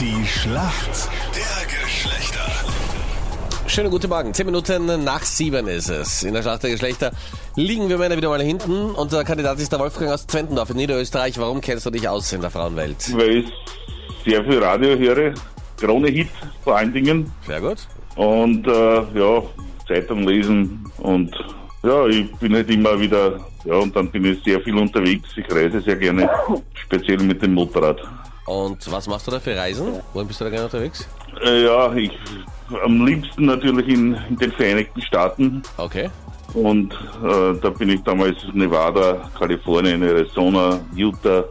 Die Schlacht der Geschlechter. Schönen guten Morgen. Zehn Minuten nach sieben ist es. In der Schlacht der Geschlechter liegen wir Männer wieder mal hinten. Unser Kandidat ist der Wolfgang aus Zwentendorf in Niederösterreich. Warum kennst du dich aus in der Frauenwelt? weil ich sehr viel Radio höre, Krone-Hit vor allen Dingen Sehr gut. und äh, ja, Zeitung lesen und ja, ich bin halt immer wieder, ja, und dann bin ich sehr viel unterwegs. Ich reise sehr gerne, speziell mit dem Motorrad. Und was machst du da für Reisen? Wohin bist du da gerne unterwegs? Äh, ja, ich am liebsten natürlich in, in den Vereinigten Staaten Okay. und äh, da bin ich damals Nevada, Kalifornien, Arizona, Utah,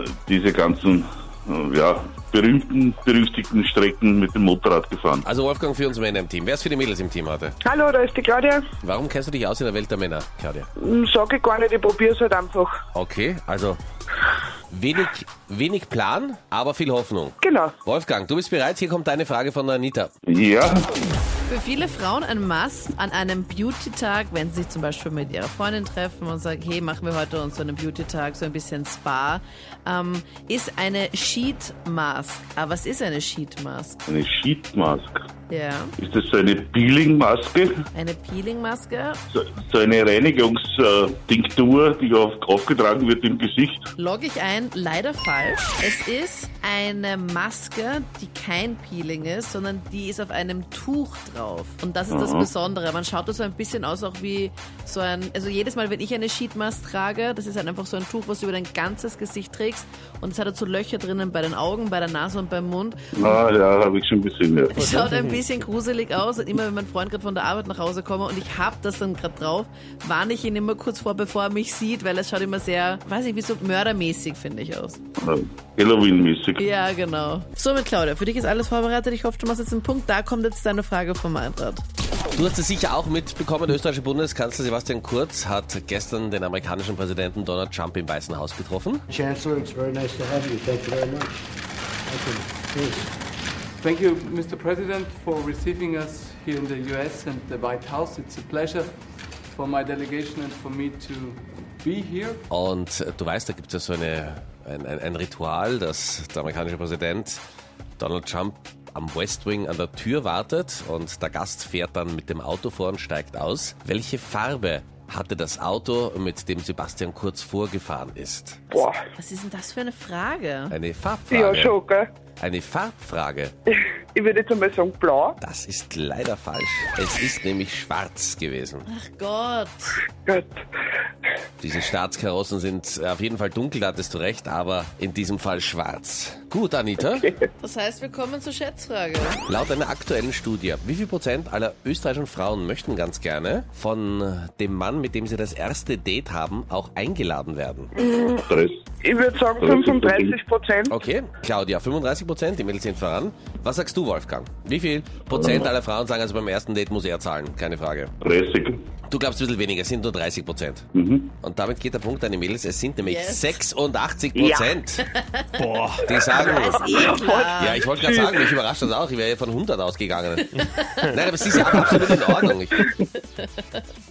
äh, diese ganzen äh, ja, berühmten, berüchtigten Strecken mit dem Motorrad gefahren. Also Wolfgang für uns Männer im Team. Wer ist für die Mädels im Team heute? Hallo, da ist die Claudia. Warum kennst du dich aus in der Welt der Männer, Claudia? Hm, Sag ich gar nicht, ich probier's halt einfach. Okay, also wenig, wenig Plan, aber viel Hoffnung. Genau. Wolfgang, du bist bereit? Hier kommt deine Frage von der Anita. Ja, Für viele Frauen ein Must an einem Beauty-Tag, wenn sie sich zum Beispiel mit ihrer Freundin treffen und sagen, hey, machen wir heute uns so einen Beauty-Tag, so ein bisschen Spa, ähm, ist eine Sheet Mask. Aber was ist eine Sheet Mask? eine Sheetmask. Ja, Ist das so eine Peeling-Maske? eine Peeling-Maske. So, so eine Reinigungstinktur, die auf, aufgetragen wird im Gesicht? Logge ich ein, leider falsch. Es ist eine Maske, die kein Peeling ist, sondern die ist auf einem Tuch drauf. Und das ist das Besondere. Man schaut da so ein bisschen aus auch wie so ein, also jedes Mal, wenn ich eine Sheetmask trage, das ist halt einfach so ein Tuch, was du über dein ganzes Gesicht trägst und es hat halt so Löcher drinnen bei den Augen, bei der Nase und beim Mund. Ah, ja, habe ich schon gesehen, ja. Schaut ein bisschen gruselig aus und immer wenn mein Freund gerade von der Arbeit nach Hause komme und ich hab das dann gerade drauf, warne ich ihn immer kurz vor, bevor er mich sieht, weil es schaut immer sehr, weiß ich, wie so mördermäßig, finde ich aus. Äh, Halloween-mäßig. Ja, genau. Somit, Claudia, für dich ist alles vorbereitet. Ich hoffe, du machst jetzt einen Punkt. Da kommt jetzt deine Frage vom Eintracht. Du hast es sicher auch mitbekommen, der österreichische Bundeskanzler Sebastian Kurz hat gestern den amerikanischen Präsidenten Donald Trump im Weißen Haus getroffen. Chancellor, it's very nice to have you. Thank you very much. Thank you. Thank you, Mr. President, for receiving us here in the US and the White House. It's a pleasure for my delegation and for me to be here. Und äh, du weißt, da gibt es ja so eine, ein, ein, ein Ritual, dass der amerikanische Präsident Donald Trump am West Wing an der Tür wartet und der Gast fährt dann mit dem Auto vor und steigt aus. Welche Farbe hatte das Auto, mit dem Sebastian Kurz vorgefahren ist? Boah. Was ist denn das für eine Frage? Eine Ja, Farbfrage. schon, gell? Eine Farbfrage. Ich würde jetzt einmal sagen blau. Das ist leider falsch. Es ist nämlich schwarz gewesen. Ach Gott. Gut. Diese Staatskarossen sind auf jeden Fall dunkel, da hattest du recht, aber in diesem Fall schwarz. Gut, Anita. Das heißt, wir kommen zur Schätzfrage. Laut einer aktuellen Studie, wie viel Prozent aller österreichischen Frauen möchten ganz gerne von dem Mann, mit dem sie das erste Date haben, auch eingeladen werden? Ich würde sagen 35 Prozent. Okay, Claudia, 35 Prozent, die Mädels sind voran. Was sagst du, Wolfgang? Wie viel Prozent aller Frauen sagen, also beim ersten Date muss er zahlen? Keine Frage. 30. Du glaubst ein bisschen weniger, es sind nur 30 Prozent. Mhm. Und damit geht der Punkt an die Mädels, es sind nämlich Yes. 86 Prozent. Boah. Die sagen. Ja, ich wollte gerade sagen, mich überrascht das auch, ich wäre ja von 100 ausgegangen. Nein, aber es ist ja auch absolut in Ordnung. Ich,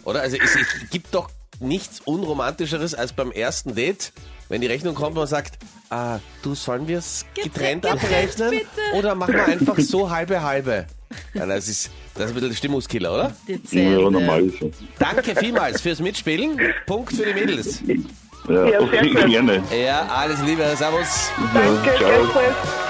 oder? Also es, es gibt doch nichts Unromantischeres als beim ersten Date, wenn die Rechnung kommt und man sagt, ah, du, sollen wir es getrennt, Getrennt, abrechnen? bitte. Oder machen wir einfach so halbe halbe? Ja, das ist, das ist ein bisschen der Stimmungskiller, oder? Ja, normal schon. Danke vielmals fürs Mitspielen. Punkt für die Mädels. Ja, Ja, sehr okay, gerne. Ja, alles Liebe, Servus. Danke, ciao.